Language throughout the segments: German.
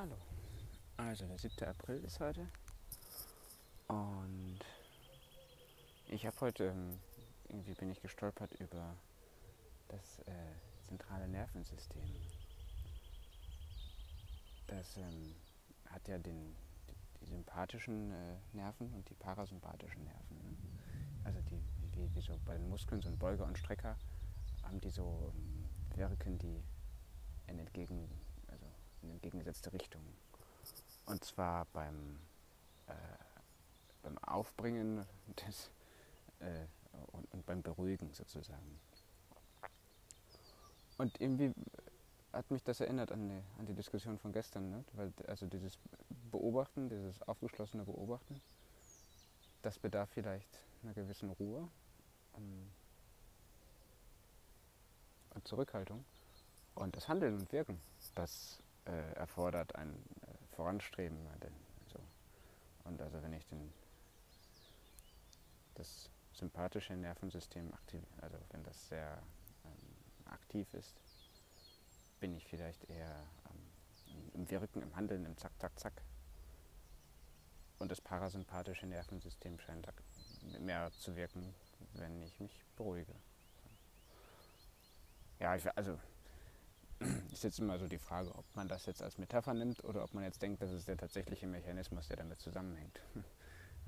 Hallo. Also der 7. April ist heute und ich habe heute, ähm, irgendwie bin ich gestolpert über das äh, zentrale Nervensystem. Das ähm, hat ja den, die, die sympathischen äh, Nerven und die parasympathischen Nerven. Ne? Also die, wie, wie, so bei den Muskeln, so ein Beuger und Strecker, haben die so ähm, wirken die entgegen in entgegengesetzte Richtung. Und zwar beim, äh, beim Aufbringen des, äh, und, und, beim Beruhigen sozusagen. Und irgendwie hat mich das erinnert an die, an die Diskussion von gestern. Ne? Weil, also dieses Beobachten, dieses aufgeschlossene Beobachten, das bedarf vielleicht einer gewissen Ruhe um, und Zurückhaltung. Und das Handeln und Wirken, das äh, erfordert ein äh, Voranstreben. So. Und also wenn ich den, das sympathische Nervensystem aktiv, also wenn das sehr ähm, aktiv ist, bin ich vielleicht eher ähm, im Wirken, im Handeln, im Zack, Zack, Zack. Und das parasympathische Nervensystem scheint mehr zu wirken, wenn ich mich beruhige. Ja, ich, also ist jetzt immer so die Frage, ob man das jetzt als Metapher nimmt oder ob man jetzt denkt, das ist der tatsächliche Mechanismus, der damit zusammenhängt.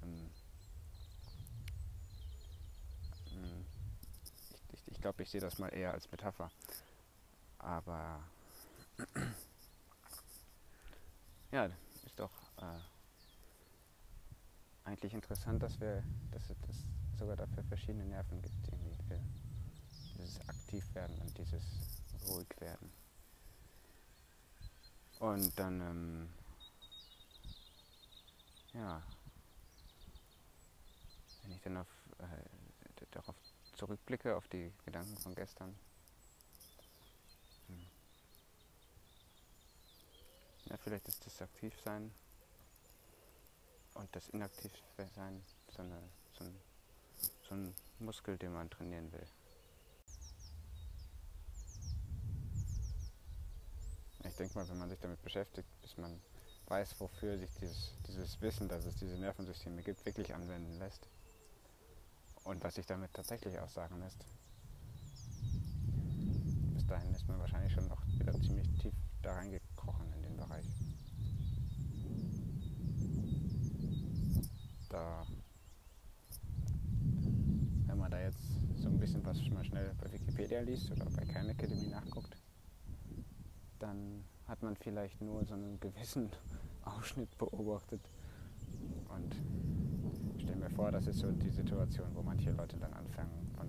Ähm, hm, ich, ich, ich glaube, ich sehe das mal eher als Metapher. Aber ja, ist doch äh, eigentlich interessant, dass wir, dass es sogar dafür verschiedene Nerven gibt, irgendwie für dieses Aktivwerden und dieses ruhig werden. Und dann, ähm, ja, wenn ich dann auf, äh, darauf zurückblicke, auf die Gedanken von gestern, hm. ja, vielleicht ist das Aktivsein und das Inaktivsein so, eine, so, ein, so ein Muskel, den man trainieren will. Denke mal, wenn man sich damit beschäftigt, bis man weiß, wofür sich dieses, dieses Wissen, dass es diese Nervensysteme gibt, wirklich anwenden lässt. Und was sich damit tatsächlich aussagen lässt. Bis dahin ist man wahrscheinlich schon noch wieder ziemlich tief da reingekrochen in den Bereich. Da, wenn man da jetzt so ein bisschen was mal schnell bei Wikipedia liest oder bei Kern Academy nachguckt, dann hat man vielleicht nur so einen gewissen Ausschnitt beobachtet. Und ich stelle mir vor, das ist so die Situation, wo manche Leute dann anfangen, von,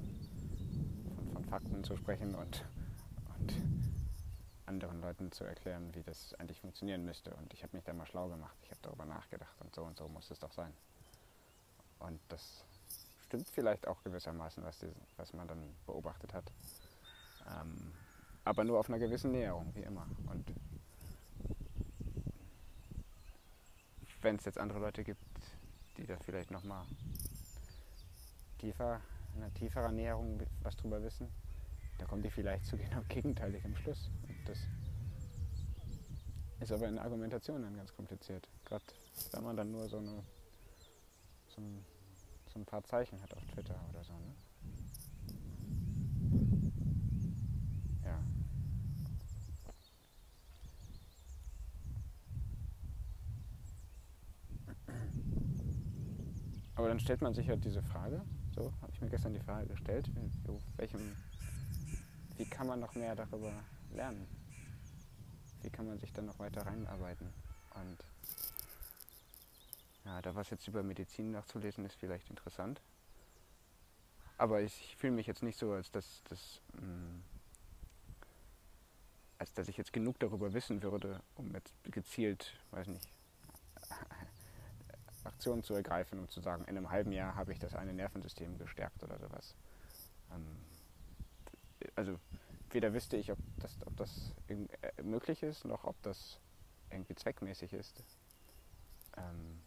von, von Fakten zu sprechen und, und anderen Leuten zu erklären, wie das eigentlich funktionieren müsste. Und ich habe mich da mal schlau gemacht, ich habe darüber nachgedacht und so und so muss es doch sein. Und das stimmt vielleicht auch gewissermaßen, was, die, was man dann beobachtet hat. Ähm, aber nur auf einer gewissen Näherung, wie immer. Und wenn es jetzt andere Leute gibt, die da vielleicht nochmal tiefer, in einer tieferen Näherung was drüber wissen, dann kommen die vielleicht zu genau gegenteiligem Schluss. Und das ist aber in der Argumentation dann ganz kompliziert. Gerade wenn man dann nur so, eine, so, ein, so ein paar Zeichen hat auf Twitter oder so. Ne? Aber dann stellt man sich halt diese Frage, so habe ich mir gestern die Frage gestellt, welchem, wie kann man noch mehr darüber lernen? Wie kann man sich dann noch weiter reinarbeiten? Und ja, da was jetzt über Medizin nachzulesen ist vielleicht interessant. Aber ich fühle mich jetzt nicht so, als dass, dass, mm, als dass ich jetzt genug darüber wissen würde, um jetzt gezielt, weiß nicht, Aktionen zu ergreifen und zu sagen, in einem halben Jahr habe ich das eine Nervensystem gestärkt oder sowas. Ähm, also weder wüsste ich, ob das, ob das äh, möglich ist, noch ob das irgendwie zweckmäßig ist. Ähm,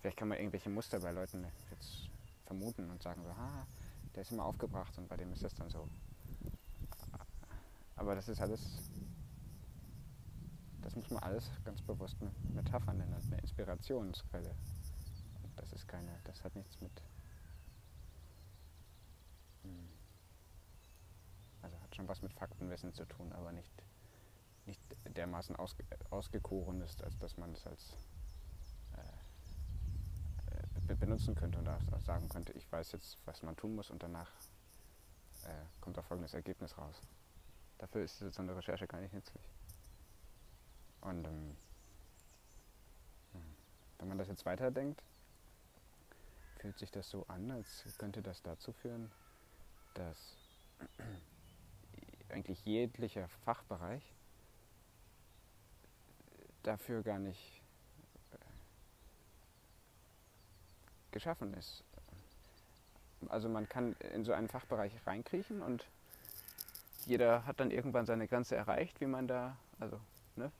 vielleicht kann man irgendwelche Muster bei Leuten jetzt vermuten und sagen so, ah, der ist immer aufgebracht und bei dem ist das dann so. Aber das ist alles, das muss man alles ganz bewusst mit Metaphern nennen, eine Inspirationsquelle. Das ist keine, das hat nichts mit, hm, also hat schon was mit Faktenwissen zu tun, aber nicht, nicht dermaßen ausge, ausgekoren ist, als dass man das als äh, benutzen könnte und auch sagen könnte, ich weiß jetzt, was man tun muss und danach äh, kommt auch folgendes Ergebnis raus. Dafür ist so eine Recherche gar nicht nützlich. Und ähm, hm, wenn man das jetzt weiterdenkt, fühlt sich das so an, als könnte das dazu führen, dass eigentlich jeglicher Fachbereich dafür gar nicht äh, geschaffen ist. Also man kann in so einen Fachbereich reinkriechen und jeder hat dann irgendwann seine Grenze erreicht, wie man da, also, ne,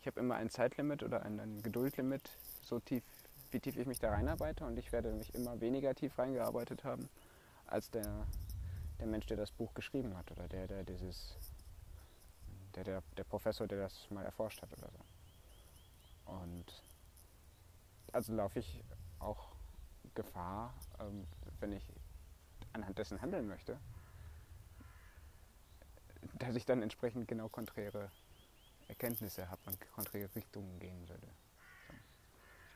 ich, habe immer ein Zeitlimit oder ein, ein Geduldlimit, so tief, wie tief ich mich da reinarbeite und ich werde mich immer weniger tief reingearbeitet haben, als der, der Mensch, der das Buch geschrieben hat oder der, der dieses, der, der, der Professor, der das mal erforscht hat oder so. Und also laufe ich auch Gefahr, ähm, wenn ich anhand dessen handeln möchte, dass ich dann entsprechend genau konträre Erkenntnisse habe und konträre Richtungen gehen würde.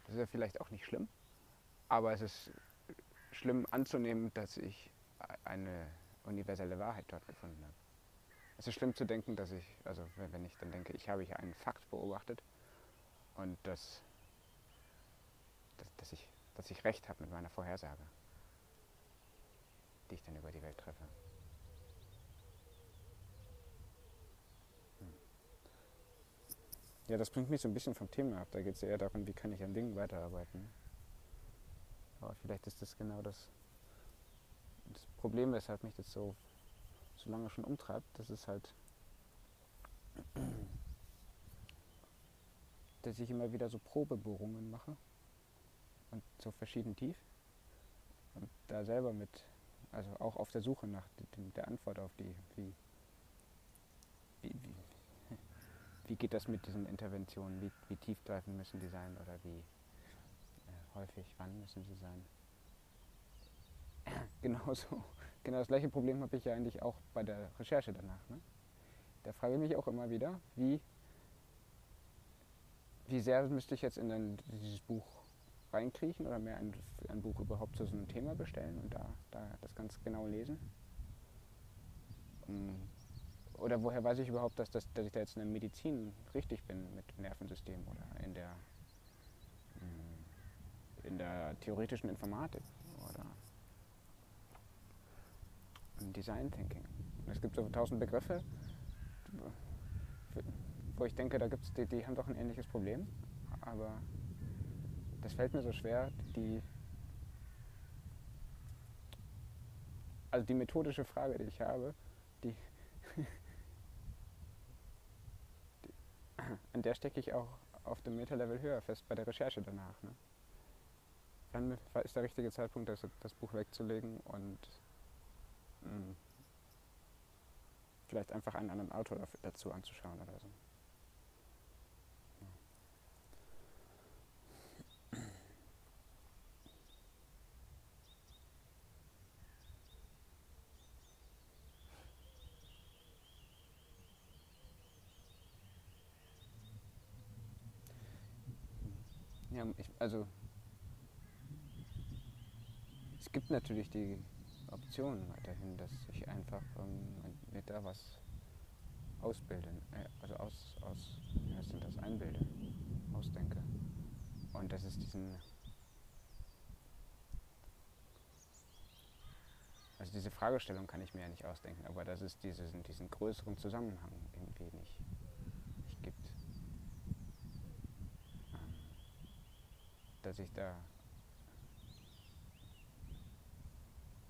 Das ist ja vielleicht auch nicht schlimm, aber es ist schlimm anzunehmen, dass ich eine universelle Wahrheit dort gefunden habe. Es ist schlimm zu denken, dass ich, also wenn ich dann denke, ich habe hier einen Fakt beobachtet und dass, dass, dass ich, dass ich recht habe mit meiner Vorhersage, die ich dann über die Welt treffe. Ja, das bringt mich so ein bisschen vom Thema ab. Da geht es eher darum, wie kann ich an Dingen weiterarbeiten. Aber vielleicht ist das genau das, das Problem, weshalb mich das so, so lange schon umtreibt. Das ist halt, dass ich immer wieder so Probebohrungen mache und so verschieden tief und da selber mit, also auch auf der Suche nach der Antwort auf die, wie, wie, wie geht das mit diesen Interventionen? Wie, wie tiefgreifend müssen die sein oder wie äh, häufig, wann müssen sie sein? Genauso. Genau das gleiche Problem habe ich ja eigentlich auch bei der Recherche danach. Ne? Da frage ich mich auch immer wieder, wie, wie sehr müsste ich jetzt in ein, dieses Buch reinkriechen oder mehr ein, ein Buch überhaupt zu so einem Thema bestellen und da, da das ganz genau lesen. Um, oder woher weiß ich überhaupt, dass, das, dass ich da jetzt in der Medizin richtig bin mit Nervensystem oder in der, mm, in der theoretischen Informatik oder im Design Thinking. Es gibt so tausend Begriffe, wo ich denke, da gibt's, die, die haben doch ein ähnliches Problem, aber das fällt mir so schwer, die also die methodische Frage, die ich habe, die an der stecke ich auch auf dem Meta-Level höher fest bei der Recherche danach. Ne? Wann ist der richtige Zeitpunkt, das, das Buch wegzulegen und mh, hm, vielleicht einfach einen anderen Autor dazu anzuschauen oder so. Ja, ich, also es gibt natürlich die Option weiterhin, dass ich einfach ähm, mir da was ausbilden, äh, also aus, aus, wie heißt denn das, einbilde, ausdenke. Und dass es diesen, also diese Fragestellung kann ich mir ja nicht ausdenken, aber dass es diesen, diesen größeren Zusammenhang irgendwie nicht dass ich da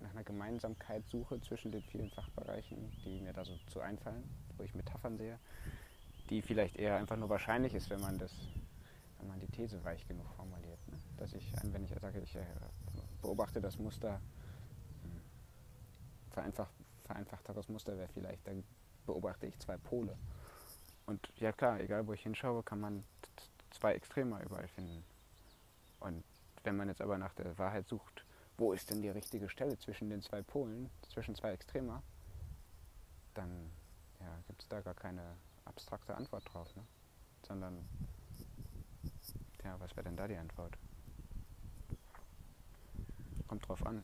nach einer Gemeinsamkeit suche zwischen den vielen Fachbereichen, die mir da so zu einfallen, wo ich Metaphern sehe, die vielleicht eher einfach nur wahrscheinlich ist, wenn man das, wenn man die These weich genug formuliert. Ne? Dass ich, wenn ich sage, ich äh, beobachte das Muster, hm, vereinfacht, vereinfachteres Muster wäre vielleicht, da beobachte ich zwei Pole. Und ja klar, egal wo ich hinschaue, kann man zwei Extreme überall finden. Und wenn man jetzt aber nach der Wahrheit sucht, wo ist denn die richtige Stelle zwischen den zwei Polen, zwischen zwei Extrema, dann ja, gibt es da gar keine abstrakte Antwort drauf, ne? sondern, ja, was wäre denn da die Antwort? Kommt drauf an.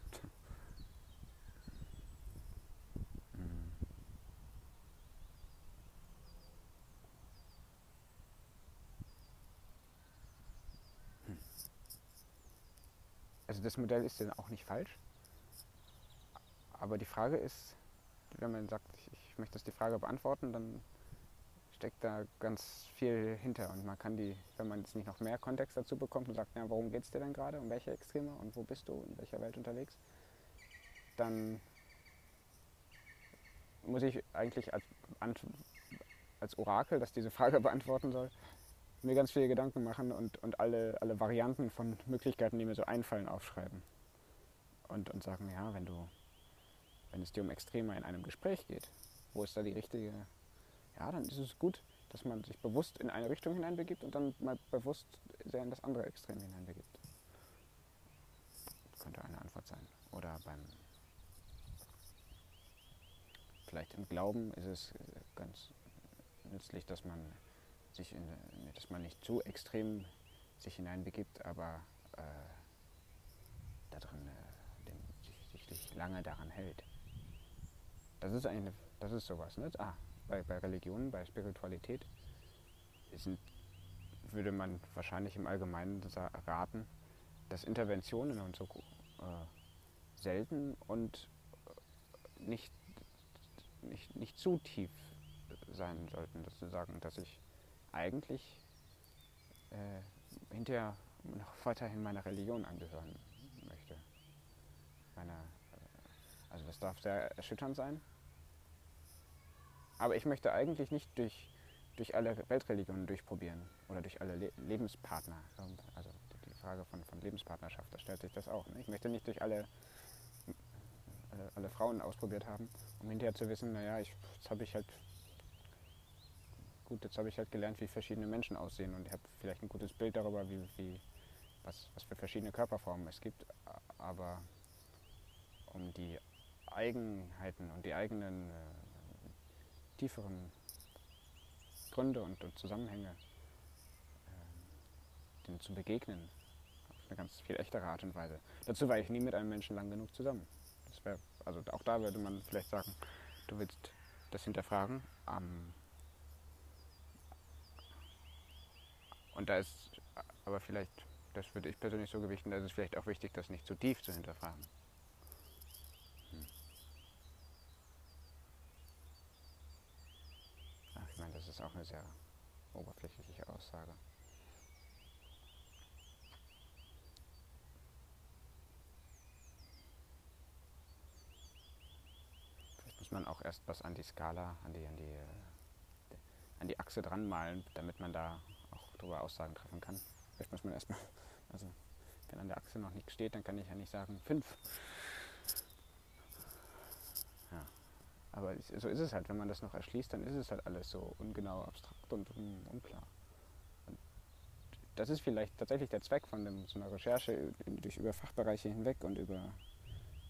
Also das Modell ist ja auch nicht falsch. Aber die Frage ist, wenn man sagt, ich, möchte das die Frage beantworten, dann steckt da ganz viel hinter. Und man kann die, wenn man jetzt nicht noch mehr Kontext dazu bekommt und sagt, ja, worum geht es dir denn gerade, um welche Extreme und wo bist du, in welcher Welt unterwegs, dann muss ich eigentlich als, als Orakel, das diese Frage beantworten soll, mir ganz viele Gedanken machen und, und alle, alle Varianten von Möglichkeiten, die mir so einfallen, aufschreiben. Und, und sagen, ja, wenn du, wenn es dir um Extreme in einem Gespräch geht, wo ist da die richtige ja, dann ist es gut, dass man sich bewusst in eine Richtung hineinbegibt und dann mal bewusst sehr in das andere Extrem hineinbegibt. Könnte eine Antwort sein. Oder beim vielleicht im Glauben ist es ganz nützlich, dass man sich in, dass man nicht zu extrem sich hineinbegibt, aber äh, darin äh, sich, sich, lange daran hält. Das ist eine, das ist sowas, ne? Ah, bei, bei Religionen, bei Spiritualität, sind, würde man wahrscheinlich im Allgemeinen raten, dass Interventionen und so äh, selten und äh, nicht, nicht, nicht zu tief sein sollten, sozusagen, dass ich eigentlich äh, hinterher noch weiterhin meiner Religion angehören möchte. Meiner, äh, also das darf sehr erschütternd sein, aber ich möchte eigentlich nicht durch, durch alle Weltreligionen durchprobieren oder durch alle Le Lebenspartner. Also die Frage von, von Lebenspartnerschaft, da stellt sich das auch. Ne? Ich möchte nicht durch alle, alle, alle, Frauen ausprobiert haben, um hinterher zu wissen, naja, ich, jetzt habe ich halt gut, jetzt habe ich halt gelernt, wie verschiedene Menschen aussehen und ich habe vielleicht ein gutes Bild darüber, wie, wie, was, was für verschiedene Körperformen es gibt. Aber um die Eigenheiten und die eigenen äh, tieferen Gründe und, und Zusammenhänge äh, denen zu begegnen. Auf eine ganz viel echtere Art und Weise. Dazu war ich nie mit einem Menschen lang genug zusammen. Wär, also auch da würde man vielleicht sagen, du willst das hinterfragen. Ähm, und da ist aber vielleicht, das würde ich persönlich so gewichten, da ist es vielleicht auch wichtig, das nicht zu tief zu hinterfragen. ist auch eine sehr oberflächliche Aussage. Vielleicht muss man auch erst was an die Skala, an die, an die, an die Achse dran malen, damit man da auch drüber Aussagen treffen kann. Vielleicht muss man erstmal, also wenn an der Achse noch nichts steht, dann kann ich ja nicht sagen fünf. Aber so ist es halt, wenn man das noch erschließt, dann ist es halt alles so ungenau, abstrakt und un unklar. Und das ist vielleicht tatsächlich der Zweck von dem, so einer Recherche durch über Fachbereiche hinweg und über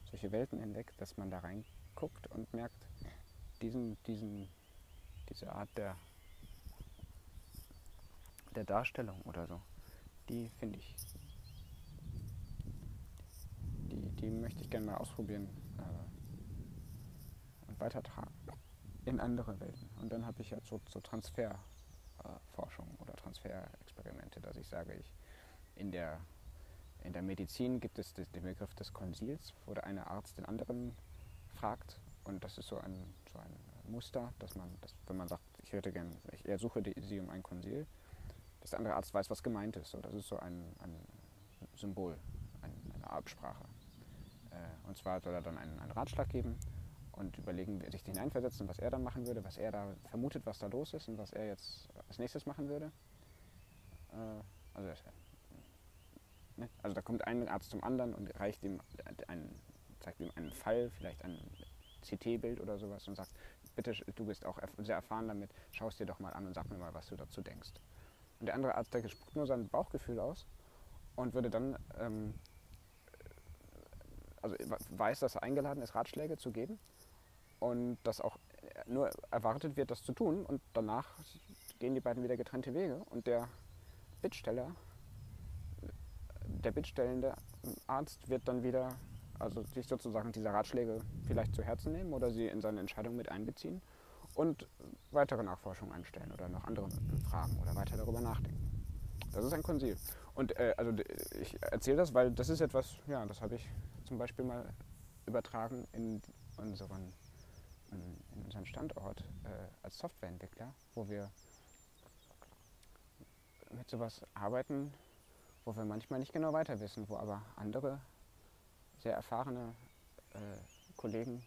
solche Welten hinweg, dass man da reinguckt und merkt, diesen, diesen, diese Art der, der Darstellung oder so, die finde ich, die, die möchte ich gerne mal ausprobieren weitertragen in andere Welten. Und dann habe ich ja so, so Transferforschung äh, oder Transferexperimente, dass ich sage, ich in der, in der Medizin gibt es den Begriff des Konsils, wo der eine Arzt den anderen fragt. Und das ist so ein, so ein Muster, dass man, dass, wenn man sagt, ich hätte gern, ich ersuche die, sie um ein Konsil, dass der andere Arzt weiß, was gemeint ist. So, das ist so ein, ein Symbol, ein, eine Absprache. Äh, und zwar soll er dann einen, einen Ratschlag geben und überlegen, sich hineinversetzen, was er dann machen würde, was er da vermutet, was da los ist und was er jetzt als nächstes machen würde. Äh, also, ne? also da kommt ein Arzt zum anderen und reicht ihm einen, zeigt ihm einen Fall, vielleicht ein CT-Bild oder sowas und sagt, bitte, du bist auch sehr erfahren damit, schau es dir doch mal an und sag mir mal, was du dazu denkst. Und der andere Arzt, der spuckt nur sein Bauchgefühl aus und würde dann, ähm, also weiß, dass er eingeladen ist, Ratschläge zu geben und dass auch nur erwartet wird, das zu tun und danach gehen die beiden wieder getrennte Wege und der Bittsteller, der bittstellende Arzt wird dann wieder, also sich sozusagen diese Ratschläge vielleicht zu Herzen nehmen oder sie in seine Entscheidung mit einbeziehen und weitere Nachforschungen anstellen oder noch andere Fragen oder weiter darüber nachdenken. Das ist ein Konsil. Und äh, also ich erzähle das, weil das ist etwas, ja, das habe ich zum Beispiel mal übertragen in unseren, in unseren Standort äh, als Softwareentwickler, wo wir mit sowas arbeiten, wo wir manchmal nicht genau weiter wissen, wo aber andere sehr erfahrene äh, Kollegen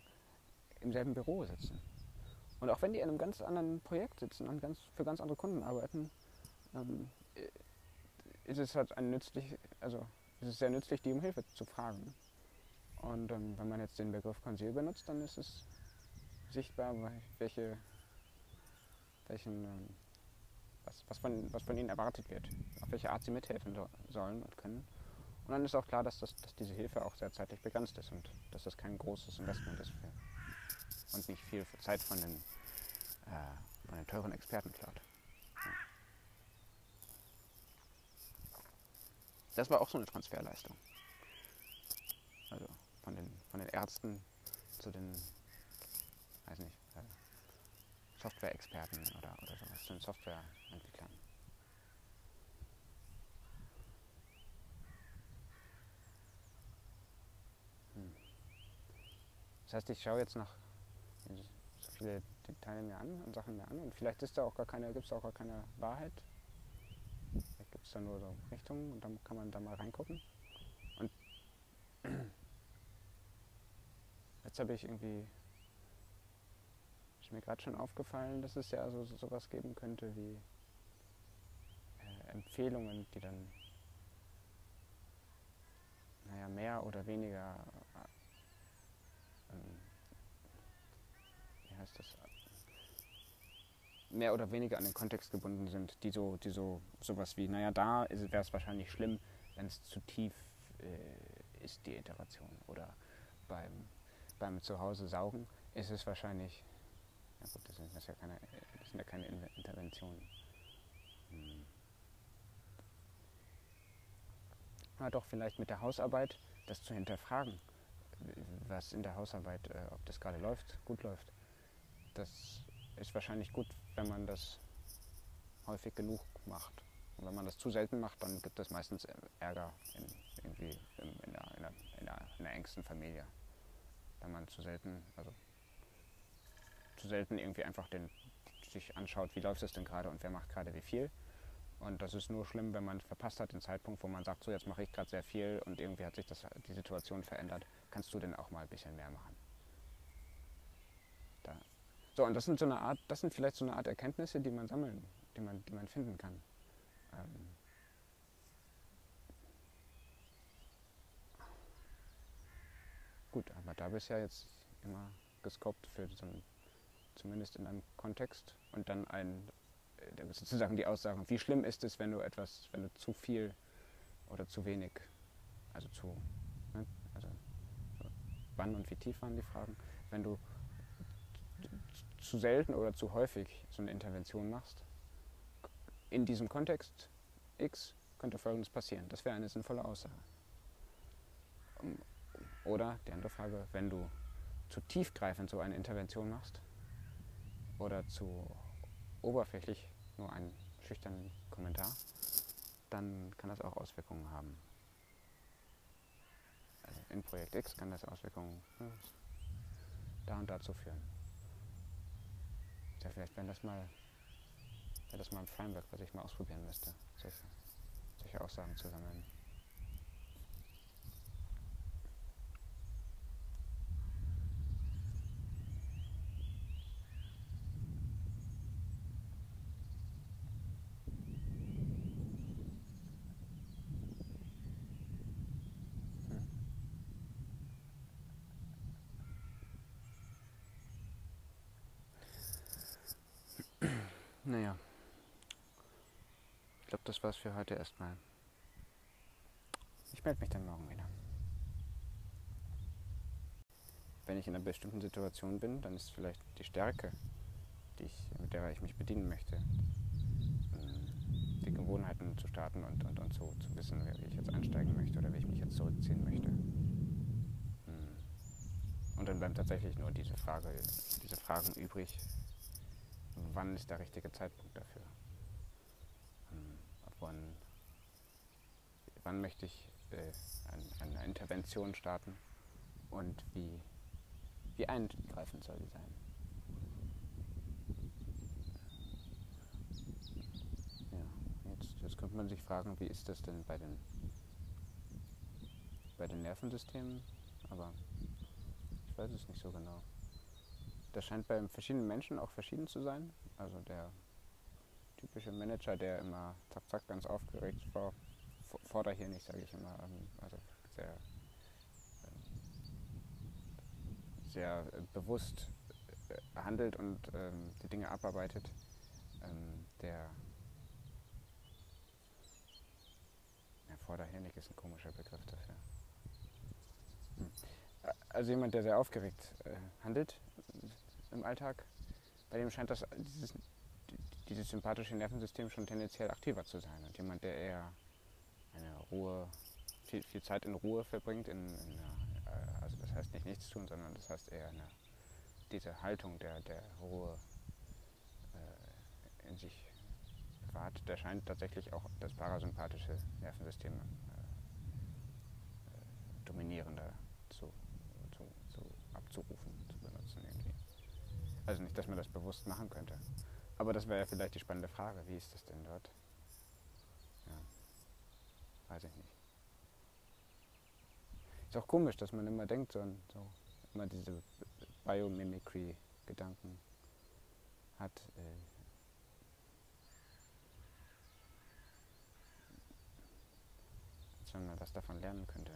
im selben Büro sitzen. Und auch wenn die in einem ganz anderen Projekt sitzen und ganz, für ganz andere Kunden arbeiten, ähm, ist es halt ein nützlich, also ist es sehr nützlich, die um Hilfe zu fragen. Und ähm, wenn man jetzt den Begriff Konsil benutzt, dann ist es sichtbar, welche, welchen ähm, was, was, von, was von ihnen erwartet wird, auf welche Art sie mithelfen so, sollen und können. Und dann ist auch klar, dass, das, dass diese Hilfe auch sehr zeitlich begrenzt ist und dass das kein großes Investment ist für, und nicht viel Zeit von den, äh, von den teuren Experten klaut. Ja. Das war auch so eine Transferleistung. Also von den, von den Ärzten zu den, weiß nicht, Software-Experten oder, oder sowas, zu den Softwareentwicklern. Hm. Das heißt, ich schaue jetzt noch so viele Details mir an und Sachen mir an und vielleicht ist da auch gar keine, gibt es auch gar keine Wahrheit. Vielleicht gibt es da nur so Richtungen und dann kann man da mal reingucken. Und jetzt habe ich irgendwie mir gerade schon aufgefallen, dass es ja so, so sowas geben könnte wie äh, Empfehlungen, die dann naja, mehr oder weniger äh, ähm, wie heißt das mehr oder weniger an den Kontext gebunden sind, die so, die so sowas wie, naja, da wäre es wahrscheinlich schlimm, wenn es zu tief äh, ist, die Iteration. Oder beim, beim Zuhause saugen ist es wahrscheinlich ja gut, das sind, das ja keine, das sind ja keine Interventionen. Hm. Na doch, vielleicht mit der Hausarbeit das zu hinterfragen, was in der Hausarbeit, äh, ob das gerade läuft, gut läuft. Das ist wahrscheinlich gut, wenn man das häufig genug macht. Und wenn man das zu selten macht, dann gibt es meistens Ärger in, irgendwie in, in, der, in, der, in, der, in der engsten Familie. Wenn man zu selten, also zu selten irgendwie einfach den, sich anschaut, wie läuft es denn gerade und wer macht gerade wie viel. Und das ist nur schlimm, wenn man verpasst hat den Zeitpunkt, wo man sagt, so jetzt mache ich gerade sehr viel und irgendwie hat sich das, die Situation verändert. Kannst du denn auch mal ein bisschen mehr machen? So, und das sind so eine Art, das sind vielleicht so eine Art Erkenntnisse, die man sammeln, die man, die man finden kann. Ähm Gut, aber da bist ja jetzt immer gescoped für so ein zumindest in einem Kontext und dann ein, äh, sozusagen die Aussagen, wie schlimm ist es, wenn du etwas, wenn du zu viel oder zu wenig, also zu, ne, also wann und wie tief waren die Fragen, wenn du zu selten oder zu häufig so eine Intervention machst, in diesem Kontext X könnte Folgendes passieren. Das wäre eine sinnvolle Aussage. Oder die andere Frage, wenn du zu tiefgreifend so eine Intervention machst, oder zu oberflächlich nur einen schüchternen Kommentar, dann kann das auch Auswirkungen haben. Also in Projekt X kann das Auswirkungen ja, da und dazu führen. Ja, vielleicht wäre das mal wäre das mal ein Framework, was ich mal ausprobieren müsste, solche, solche Aussagen zu sammeln. Naja. Ich glaube, das war's für heute erstmal. Ich melde mich dann morgen wieder. Wenn ich in einer bestimmten Situation bin, dann ist vielleicht die Stärke, die ich, mit der ich mich bedienen möchte, die Gewohnheiten zu starten und, und, und so zu wissen, wie ich jetzt einsteigen möchte oder wie ich mich jetzt zurückziehen möchte. Hm. Und dann bleiben tatsächlich nur diese, Frage, diese Fragen übrig, wann ist der richtige Zeitpunkt dafür? Hm. Wann, wann möchte ich äh, eine Intervention starten und wie, wie eingreifend soll sie sein? Jetzt könnte man sich fragen, wie ist das denn bei den, bei den Nervensystemen? Aber ich weiß es nicht so genau. Das scheint bei verschiedenen Menschen auch verschieden zu sein. Also der typische Manager, der immer zack, zack, ganz aufgeregt vor, fordere hier nicht, sage ich immer, ähm, also sehr, ähm, sehr bewusst äh, handelt und ähm, die Dinge abarbeitet, der Vorderhändig ist ein komischer Begriff dafür. Hm. Also jemand, der sehr aufgeregt äh, handelt im Alltag, bei dem scheint das, dieses, dieses sympathische Nervensystem schon tendenziell aktiver zu sein. Und jemand, der eher eine Ruhe, viel, viel Zeit in Ruhe verbringt, in, in äh, also das heißt nicht nichts tun, sondern das heißt eher eine, diese Haltung der, der Ruhe äh, in sich Grad, der scheint tatsächlich auch das parasympathische Nervensystem äh, äh, dominierender zu, zu, zu, abzurufen. Also nicht, dass man das bewusst machen könnte. Aber das wäre ja vielleicht die spannende Frage, wie ist das denn dort? Ja, weiß ich nicht. Ist auch komisch, dass man immer denkt, so, so immer diese Biomimicry-Gedanken hat. Äh, wenn man was davon lernen könnte.